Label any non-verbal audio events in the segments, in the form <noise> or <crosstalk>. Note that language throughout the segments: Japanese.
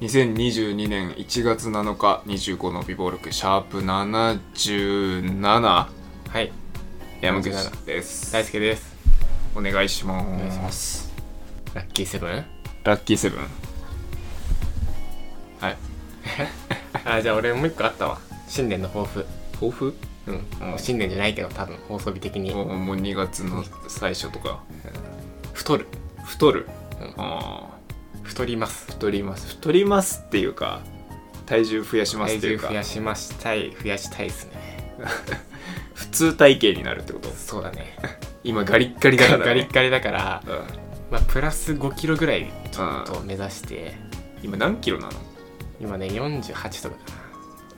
2022年1月7日25の美貌録シャープ77はい。山口です。大輔です。お願いします。お願いしますラッキーセブン？ラッキーセブン。はい。<laughs> あじゃあ俺もう一個あったわ。新年の抱負。抱負？うん、うんもう新年じゃないけど多分放送日的に。もうもう2月の最初とか。太る。太る、うん。ああ太ります。太ります。太りますっていうか体重増やします体重っていうか。増やしましたい。増やしたいですね。<laughs> 普通体型になるってこと？そうだね。<laughs> 今ガリッガリだから、ね、ガリッガリだから、うん。まあ、プラス5キロぐらいちょっと目指して。今何キロなの？今ね48とかか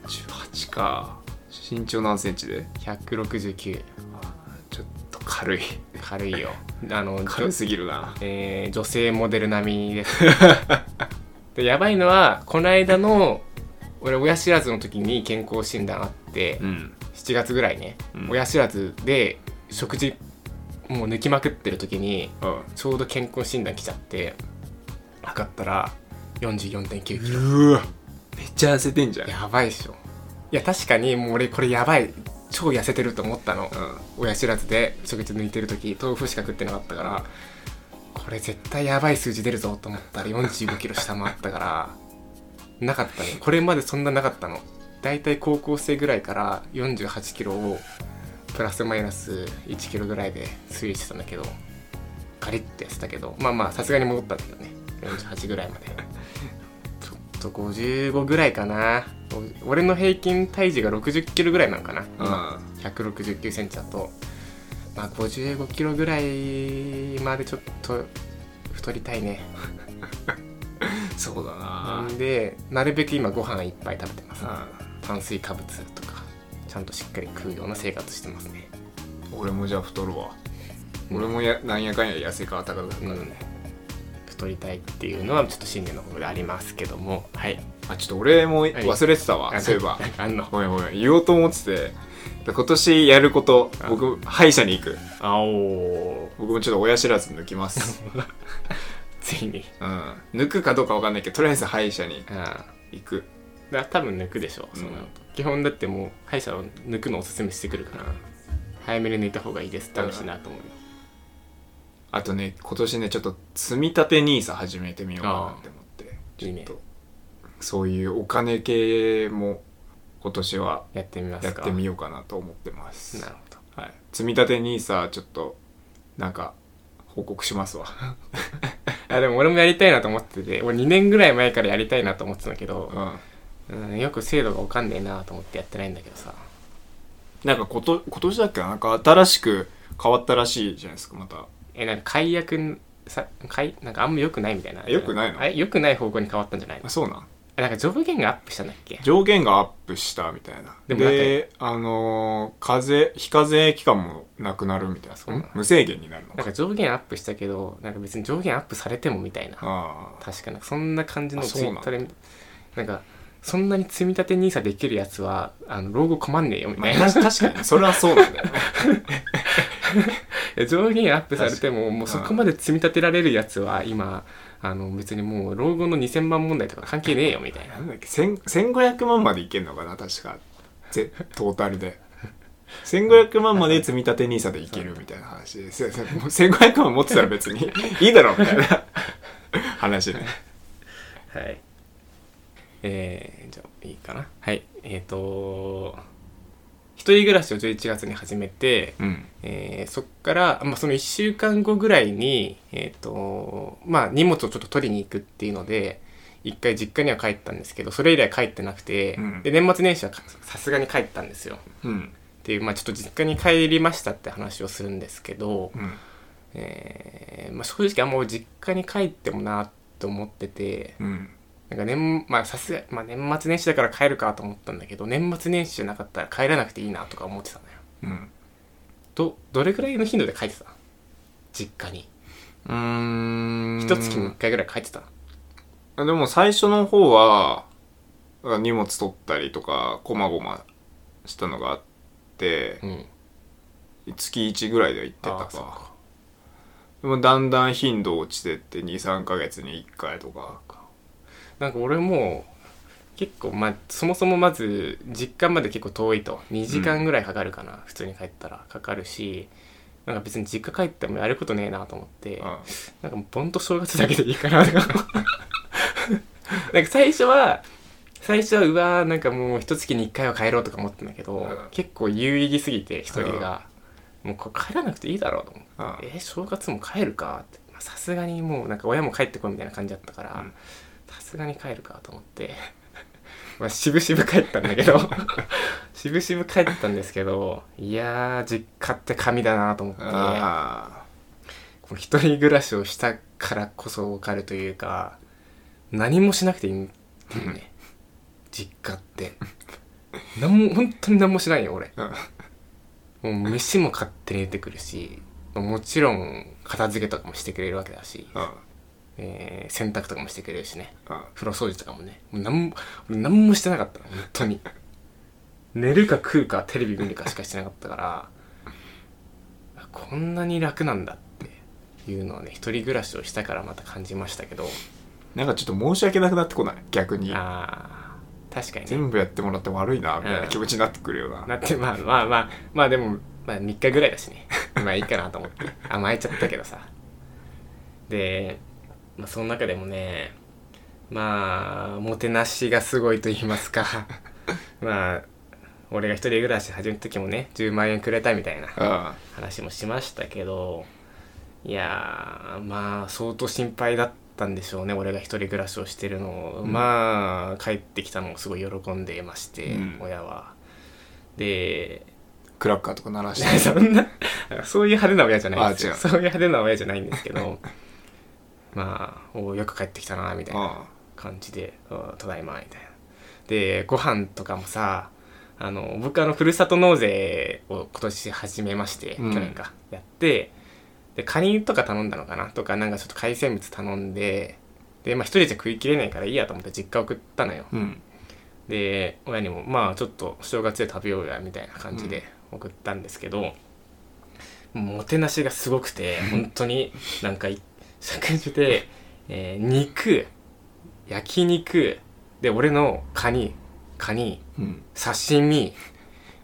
18か。身長何センチで？な169ちょっと軽い。軽いよ。あの軽すぎるな。えー女性モデル並みです。<laughs> でやばいのはこの間の俺親知らずの時に健康診断あって、うん。7月ぐらいね、うん。親知らずで食事もう抜きまくってる時にうん。ちょうど健康診断来ちゃって測ったら44.9キロ。うわ。めっちゃ痩せてんじゃん。やばいでしょ。いや確かにもう俺これやばい超痩せてると思ったの、う親知らずで食事抜いてる時豆腐しか食ってなかったからこれ絶対やばい数字出るぞと思ったら45キロ下回ったから <laughs> なかったねこれまでそんななかったの。だいたい高校生ぐらいから48キロをプラスマイナス1キロぐらいで推移してたんだけどガリッてやってたけどまあまあさすがに戻ったんだけどね48ぐらいまで <laughs> と55ぐらいかな。俺の平均体重が60キロぐらいなのかな。今。169センチだと、まあ、55キロぐらいまでちょっと太りたいね。ん <laughs> そうだな。で、なるべく今ご飯いっぱい食べてます。う炭水化物とか、ちゃんとしっかり食うような生活してますね。ん俺もじゃあ太るわ。俺もやなんやかんや痩せ方高かったからね、太りたいっていうのはちょっと新年の方でありますけども、はい。あちょっと俺も忘れてたわ、あそういえばあんの？ごめんごめん言おうと思っててで今年やることあ僕歯医者に行くあおー。僕もちょっと親知らず抜きます <laughs> ついに。うん抜くかどうかわかんないけどとりあえず歯医者にあ行くあ。だ多分抜くでしょう、そうなると。基本だってもう歯医者を抜くのをおすすめしてくるから、早めに抜いた方がいいですって話になると思うよ。あとね今年ねちょっと積み立て NISA 始めてみようかなって思って。ちょっとそういうお金系も今年はやってみますか。やってみようかなと思ってます。なるほど。はい、積み立て NISA ちょっとなんか報告しますわ。<laughs> あでも俺もやりたいなと思ってて俺2年ぐらい前からやりたいなと思ってたんだけうど、ん。うん、よく制度が分かんねえなと思ってやってないんだけどさ。なんかこと今年だっけななんか新しく変わったらしいじゃないですかまたえなんか解約さ解なんかあんま良くないみたいな。良くないの？あれ良くない方向に変わったんじゃないの？あそうなん？あなんか上限がアップしたんだっけ？上限がアップしたみたいな。でもなんかであのー課税非課税期間もなくなるみたいな。そうな無制限になるのか。なんか上限アップしたけどなんか別に上限アップされてもみたいな。ああ確かなそんな感じのツイッターでなんかそんなに積み立て NISA できるやつはあの老後困んねえよみまあたいな、確かにそれはそうなんだよね <laughs> 上限アップされてももうそこまで積み立てられるやつは今あの別にもう老後の2000万問題とか関係ねえよみたいな。なんだっけ1000 1500万までいけんのかな確か。ぜトータルで。<laughs> 1500万まで積み立て NISA でいけるみたいな話。でせせもう1500万持ってたら別にいいだろみたいな。話ね。はい。えー、じゃあいいかな。はい。えっ、と一人暮らしを11月に始めて、うん。えーそっから、まあ、その1週間後ぐらいに、えっとまあ、荷物をちょっと取りに行くっていうので一回実家には帰ったんですけどそれ以来帰ってなくて、うん。で年末年始はかさすがに帰ったんですよ。うん。っていう、まあ、ちょっと実家に帰りましたって話をするんですけど、うん。えーまあ、正直あんま実家に帰ってもなと思っててうんなんか年,、まあ、さすがまあ、年末年始だから帰るかと思ったんだけど年末年始じゃなかったら帰らなくていいなとか思ってたのよ。うん。どどれぐらいの頻度で帰ってた？実家に。うーん。一月に1回ぐらい帰ってたでも最初の方は荷物取ったりとかこまごましたのがあってうん。月1ぐらいでは行ってたか。でもだんだん頻度落ちてって23ヶ月に1回とかなんか俺も結構まあそもそもまず実家まで結構遠いと。2時間ぐらいかかるかな、普通に帰ったら。かかるしなんか別に実家帰ってもやることねえなと思って、うん。なんかもうぼんと正月だけでいいかなとか。<laughs> なんか最初は最初はうわーなんかもう一月に一回は帰ろうとか思ってんだけど、うん。結構有意義すぎて一人が、もう帰らなくていいだろうと思って、うん。え正月も帰るかって。まあさすがにもうなんか親も帰ってこいみたいな感じだったからうんさすがに帰るかと思って。<laughs> まあ渋々帰ったんだけど。<laughs> 渋々帰ったんですけどいやー実家って神だなと思って。一人暮らしをしたからこそ分かるというか何もしなくていいんだよね。実家って。何も本当に何もしないよ俺。あもう飯も勝手に出てくるしもちろん片付けとかもしてくれるわけだし、うんえー洗濯とかもしてくれるしね。うん風呂掃除とかもね。もう何も俺何もしてなかったの。本当に。寝るか食うかテレビ見るかしかしてなかったからあこんなに楽なんだっていうのをね一人暮らしをしたからまた感じましたけど。なんかちょっと申し訳なくなってこない？逆に。あー確かにね。全部やってもらって悪いなみたいな気持ちになってくるよな。なってまあまあまあまあでも、まあ、3日ぐらいだしね。まあいいかなと思って。甘えちゃったけどさ。で、まあ、その中でもねまあもてなしがすごいと言いますか。<laughs> まあ俺が一人暮らし始めた時もね10万円くれたみたいなうん話もしましたけどいやーまあ相当心配だったんでしょうね俺が一人暮らしをしてるのを、うん。まあ帰ってきたのをすごい喜んでいまして、うん。親は。でクラッカーとか鳴らして。<laughs> そんなそういう派手な親じゃないんですよ。そういう派手な親じゃないんですけどまあおよく帰ってきたなみたいなあ感じで「あただいま」みたいな。でご飯とかもさあの僕あのふるさと納税を今年始めまして、うん。去年か。やってでカニとか頼んだのかな？とかなんかちょっと海鮮物頼んででまあ一人じゃ食いきれないからいいやと思って実家送ったのよ。うん。で親にもまあちょっと正月で食べようやみたいな感じで送ったんですけど、もうもてなしがすごくて <laughs> 本当になんかい食事で、えー肉焼肉で俺のカニカニうん。刺身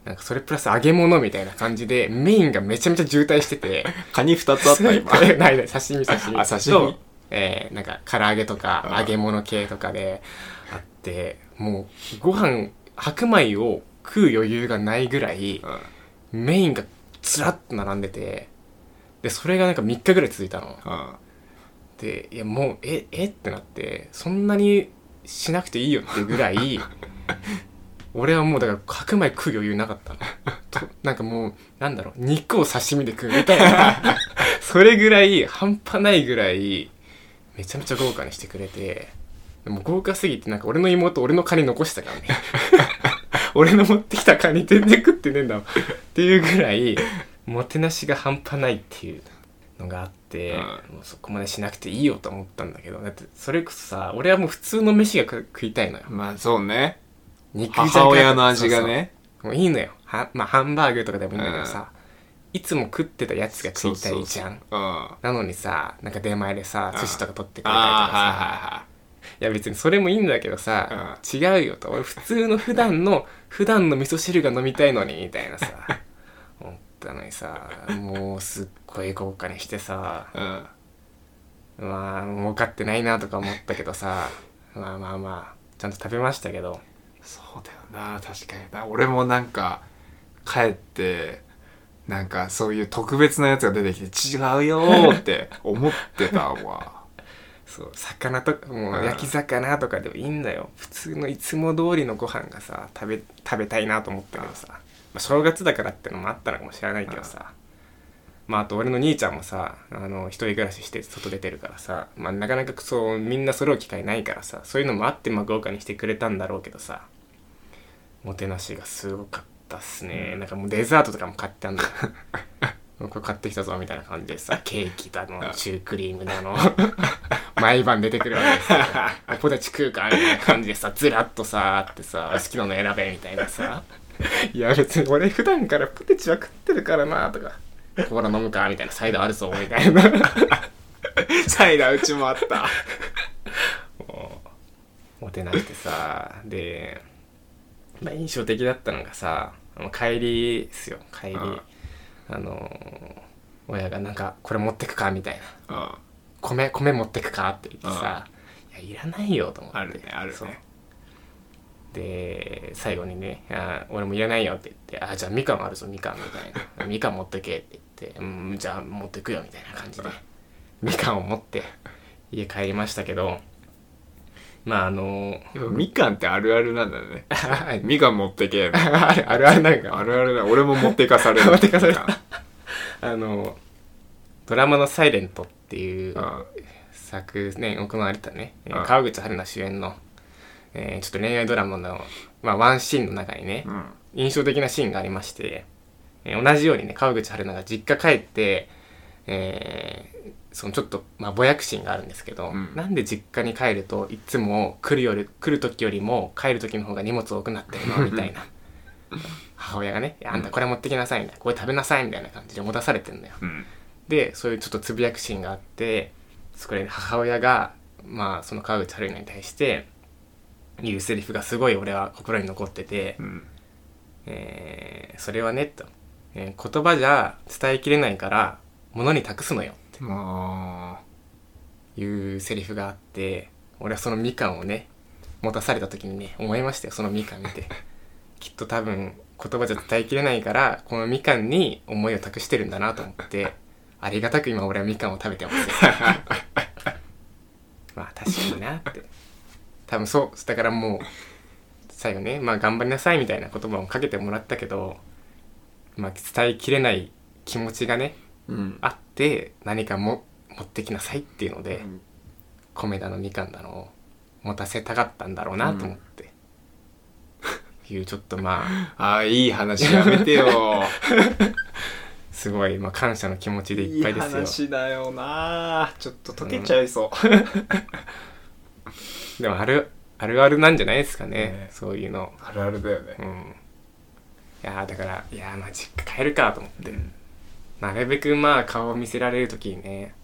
なんかそれプラス揚げ物みたいな感じでメインがめちゃめちゃ渋滞してて。カニ2つあった今。<laughs> ないない刺身刺身。あ刺身？とえーなんか唐揚げとかあ揚げ物系とかであってもうご飯白米を食う余裕がないぐらいうん。メインがずらっと並んでてでそれがなんか3日ぐらい続いたの。うんでいやもうええ？ってなってそんなにしなくていいよっていうぐらい <laughs> 俺はもうだから白米食う余裕なかった。のとなんかもうなんだろう肉を刺身で食うみたいな。<laughs> それぐらい半端ないぐらいめちゃめちゃ豪華にしてくれて。でも豪華すぎてなんか俺の妹俺のカニ残したからね。<laughs> 俺の持ってきたカニ全然食ってねえんだもんっていうぐらいもてなしが半端ないっていうのがあって、うん。もうそこまでしなくていいよと思ったんだけどだってそれこそさ俺はもう普通の飯が食食いたいのよ。まあそうね。肉じゃが母親の味がね。もういいのよ。は、まあ、ハンバーグとかでもいいんだけどさ、いつも食ってたやつが食いたいじゃん。なのにさなんか出前でさうん。寿司とか取ってくれたりとかさ、いはいや別にそれもいいんだけどさ、違うよと。俺普通の普段の普段の味噌汁が飲みたいのにみたいなさ。思ったのにさもうすっごい豪華にしてさうん。まあ儲かってないなとか思ったけどさまあまあまあちゃんと食べましたけど。そうだよな確かに。な俺もなんか帰ってなんかそういう特別なやつが出てきて違うよーって思ってたわ。そう魚とかもううん。焼き魚とかでもいいんだよ。普通のいつも通りのご飯がさ食べ食べたいなと思ったけどさ、まあ、正月だからってのもあったのかもしれないけどさ。まああと俺の兄ちゃんもさあの一人暮らしして外出てるからさ、まあ、なかなかそうみんな揃う機会ないからさそういうのもあってまあ豪華にしてくれたんだろうけどさ。もてなしがすごかったっすね、なんかもうデザートとかも買ってあんだよ。<laughs> これ買ってきたぞみたいな感じでさケーキだのシュークリームだの毎晩出てくるわけですよ。<laughs> あポテチ食うかみたいな感じでさずらっとさあってさ好きなの選べみたいなさいや別に俺普段からポテチは食ってるからなとか。コーラ飲むかみたいな。サイダーあるぞみたいな。<laughs> サイダーうちもあった。モテなくてさ。で、まあ、印象的だったのがさあの帰りですよ。帰り。うんあの親がなんかこれ持ってくかみたいな。あ米米持ってくかって言ってさいやいらないよと思って。あるねあるそう。ねで最後にねあ「俺もいらないよ」って言って「あじゃあみかんあるぞみかん」みたいな「<laughs> みかん持ってけ」って言って「うんじゃあ持ってくよ」みたいな感じでみかんを持って家帰りましたけどまああのみかんってあるあるなんだね。みかん持ってけ。<laughs> あるあるあるなんか。あるあるだ俺も持ってかされる。<laughs> 持ってかされた。あのドラマの「サイレントっていうんあ。昨年行われたね川口春奈主演の、えーちょっと恋愛ドラマの、まあ、ワンシーンの中にね、うん。印象的なシーンがありまして、えー同じようにね川口春奈が実家帰って、えーそのちょっと、まあ、ぼやくシーンがあるんですけど、うん。なんで実家に帰るといつも来るより来る時よりも帰る時の方が荷物多くなってるの？<laughs> みたいな。母親がね「いやあんたこれ持ってきなさい」みたいな「これ食べなさい」みたいな感じで持たされてんだよ。うん。でそういうちょっとつぶやくシーンがあってそこで母親がまあその川口春奈に対して言うセリフがすごい俺は心に残ってて、うん。えーそれはねと、えー言葉じゃ伝えきれないから物に託すのよまって。いうセリフがあって俺はそのみかんをね持たされた時にね思いましたよそのみかん見て。<laughs> きっと多分言葉じゃ伝えきれないからこのみかんに思いを託してるんだなと思ってありがたく今俺はみかんを食べてますよ。<laughs> まあ確かになって多分そうだからもう最後ねまあ頑張りなさいみたいな言葉をかけてもらったけどまあ伝えきれない気持ちがねあうん。あって何かも持ってきなさいっていうので、うん。米だのみかんだのを持たせたかったんだろうなと思って、いうちょっとまあ <laughs> ああいい話やめてよ。すごい、まあ、感謝の気持ちでいいいっぱいですよ。話だよな。ちょっと溶けちゃいそう、でもあるあるあるなんじゃないですかね。ね。そういうの。あるあるだよね。うん。いやーだからいやーまあ実家帰るかと思って、うん。なるべくまあ顔を見せられる時にね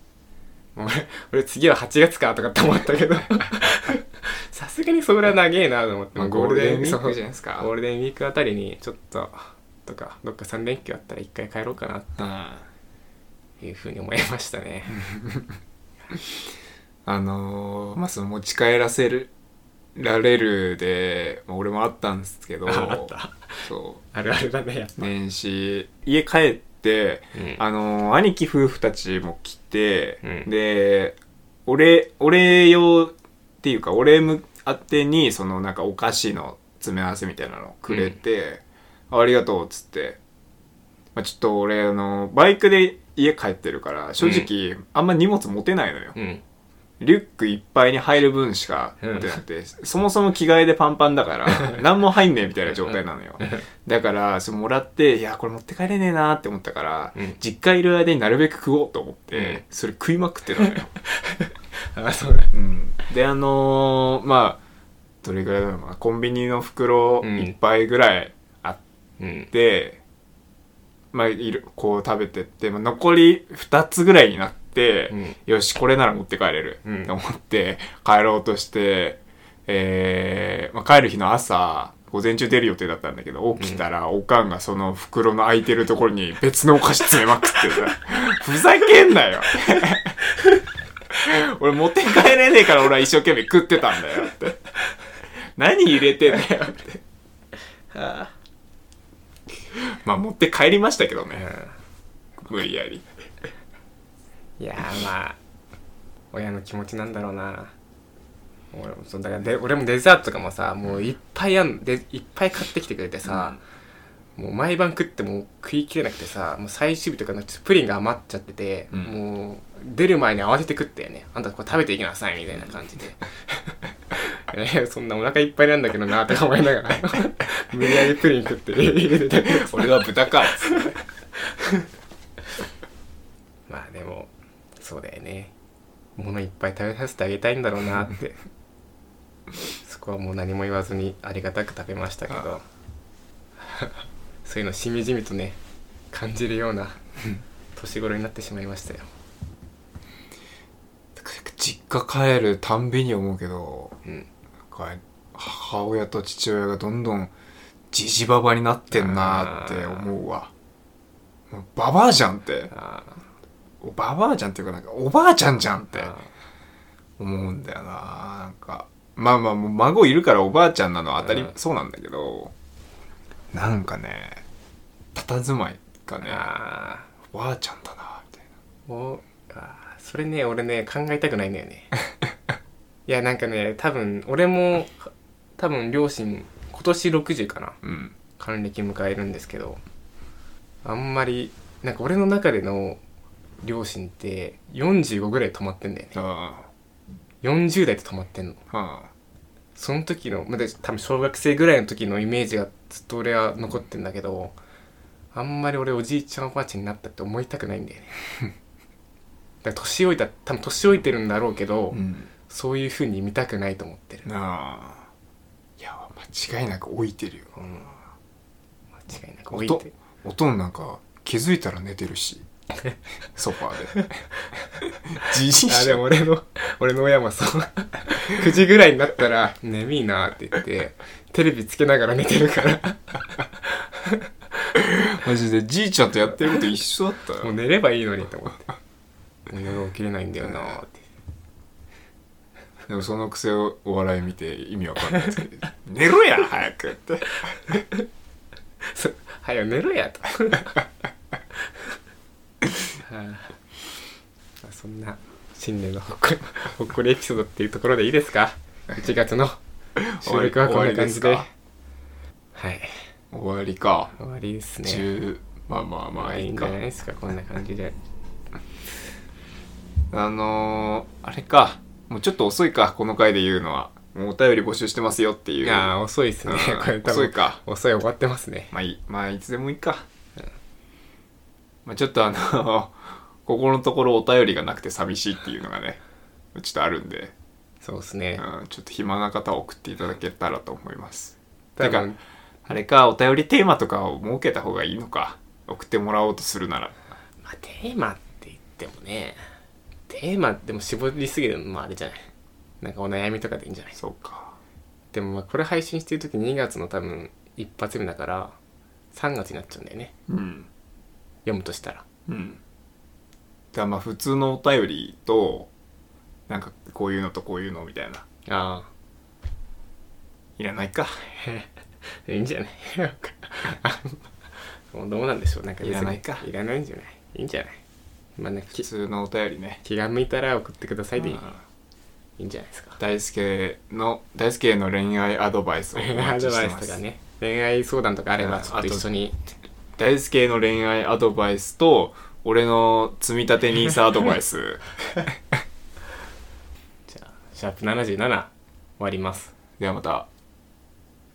もう俺 <laughs> 俺次は8月かとかって思ったけど。<laughs> さすがにそれは長えなと思って、まあゴールデンウィークじゃないですか。ゴールデンウィークあたりにちょっととかどっか3連休あったら一回帰ろうかなうん。っていうふうに思いましたね <laughs> あのーまあその持ち帰らせるられるで、まあ、俺もあったんですけどあ <laughs> あった。そあるあるだね年始家帰ってぱ、うん。あのー兄貴夫婦たちも来て、うん。で俺俺用っていうか俺向あてにそのなんかお菓子の詰め合わせみたいなのをくれて、ありがとうっつって、まあ、ちょっと俺あのバイクで家帰ってるから正直、あんま荷物持てないのよ、うんリュックいっぱいに入る分しか持ってなくて、そもそも着替えでパンパンだから <laughs> 何も入んねえみたいな状態なのよ。だからそれもらっていやこれ持って帰れねえなって思ったから、うん。実家いる間になるべく食おうと思って、うん。それ食いまくってたのよ、<laughs> あそうだ。うん、であのーまあどれぐらいだろうな。コンビニの袋うん。いっぱいぐらいあっうんて、まあいるこう食べてって、まあ、残り2つぐらいになって、うんよしこれなら持って帰れる。うん。と思って帰ろうとして、えーまあ、帰る日の朝午前中出る予定だったんだけど起きたら、おかんがその袋の空いてるところに別のお菓子詰めまくってさ <laughs> ふざけんなよ。<laughs> 俺持って帰れねえから俺は一生懸命食ってたんだよ。って。何入れてんだよ。って。まあ持って帰りましたけどね。無理やりいやーまあ親の気持ちなんだろうな。俺もそうだからで俺もデザートとかもさもういっぱいあんでいっぱい買ってきてくれてさ、もう毎晩食っても食いきれなくてさもう最終日とかのプリンが余っちゃってて、うん。もう出る前に慌てて食ったよね。あんたこれ食べていきなさいみたいな感じで。<laughs> えーそんなお腹いっぱいなんだけどなとか思いながら <laughs> 無理やりプリン食って俺は豚か。っつってそうだよね。物いっぱい食べさせてあげたいんだろうなって。<laughs> そこはもう何も言わずにありがたく食べましたけど。<laughs> そういうのしみじみとね感じるような年頃になってしまいましたよ。実家帰るたんびに思うけどうん。か母親と父親がどんどんじじばばになってんなって思うわババアじゃんってババアじゃんっていうかなんかおばあちゃんじゃんってあ思うんだよな。なんかまあまあ孫いるからおばあちゃんなのは当たり、うん。そうなんだけどなんかね佇まいがねあおばあちゃんだなみたいーおあーそれね俺ね考えたくないんだよね。<laughs> いやなんかね多分俺も多分両親今年60かなな。うん。還暦迎えるんですけどあんまりなんか俺の中での両親って45ぐらい止まってんだよね。あ40代で止まってんの。あはその時のまだ多分小学生ぐらいの時のイメージがずっと俺は残ってんだけどあんまり俺おじいちゃんおばあちゃんになったって思いたくないんだよね。<laughs> だから年老いた多分年老いてるんだろうけど、あうん。そういう風に見たくないと思ってる、なあ。いや間違いなく置いてるよ。うん、間違いなく置いておとんなんか気づいたら寝てるしソファーで。<laughs> じじい。あじゃんでも俺の俺の親もそう。9時ぐらいになったら「眠いな」って言ってテレビつけながら寝てるから。マジでじいちゃんとやってること一緒だったよ。もう寝ればいいのにと思って。もう夜起きれないんだよなって。<laughs> でもそのくせをお笑い見て意味わかんないですけど「<laughs> 寝ろや早く」って。そうはよ寝ろやとはあそんな新年のほっこり <laughs> ほっこりエピソードっていうところでいいですか？<laughs> 1月の収録はこんな感じで。はい。終わりか。終わりですね。10まあまあまあいいか。いいんじゃないですか？こんな感じで。<laughs> あのー、あれか。もうちょっと遅いかこの回で言うのは。もうお便り募集してますよっていう。いやー遅いですね。遅いか。遅い終わってますね。まあいいまあいつでもいいか、まあ、ちょっとあのここのところお便りがなくて寂しいっていうのがねちょっとあるんで、そうですね。うん、ちょっと暇な方は送っていただけたらと思います。多てか分あれかお便りテーマとかを設けた方がいいのか送ってもらおうとするなら。まあテーマって言ってもねテーマでも絞りすぎるのもあれじゃない。なんかお悩みとかでいいんじゃない。そうか。でもまあこれ配信してる時2月の多分一発目だから3月になっちゃうんだよね。うん。読むとしたら。うん。だからまあ普通のお便りとなんかこういうのとこういうのみたいな。あいらないか。あ <laughs> いいんじゃない？<laughs> もうどうなんでしょう？なんかいらないか。いらないんじゃない？いいんじゃない？まあね普き通のお便りね。気が向いたら送ってくださいでいい,、うん。いいんじゃないですか。大輔の大輔への恋愛アドバイスをおア待ちしてます。<laughs> スとかね。恋愛相談とかあればうんちょっと一緒に。大輔への恋愛アドバイスと俺の積み立て NISA アドバイス。<laughs> じゃあシャープ77終わります。ではまた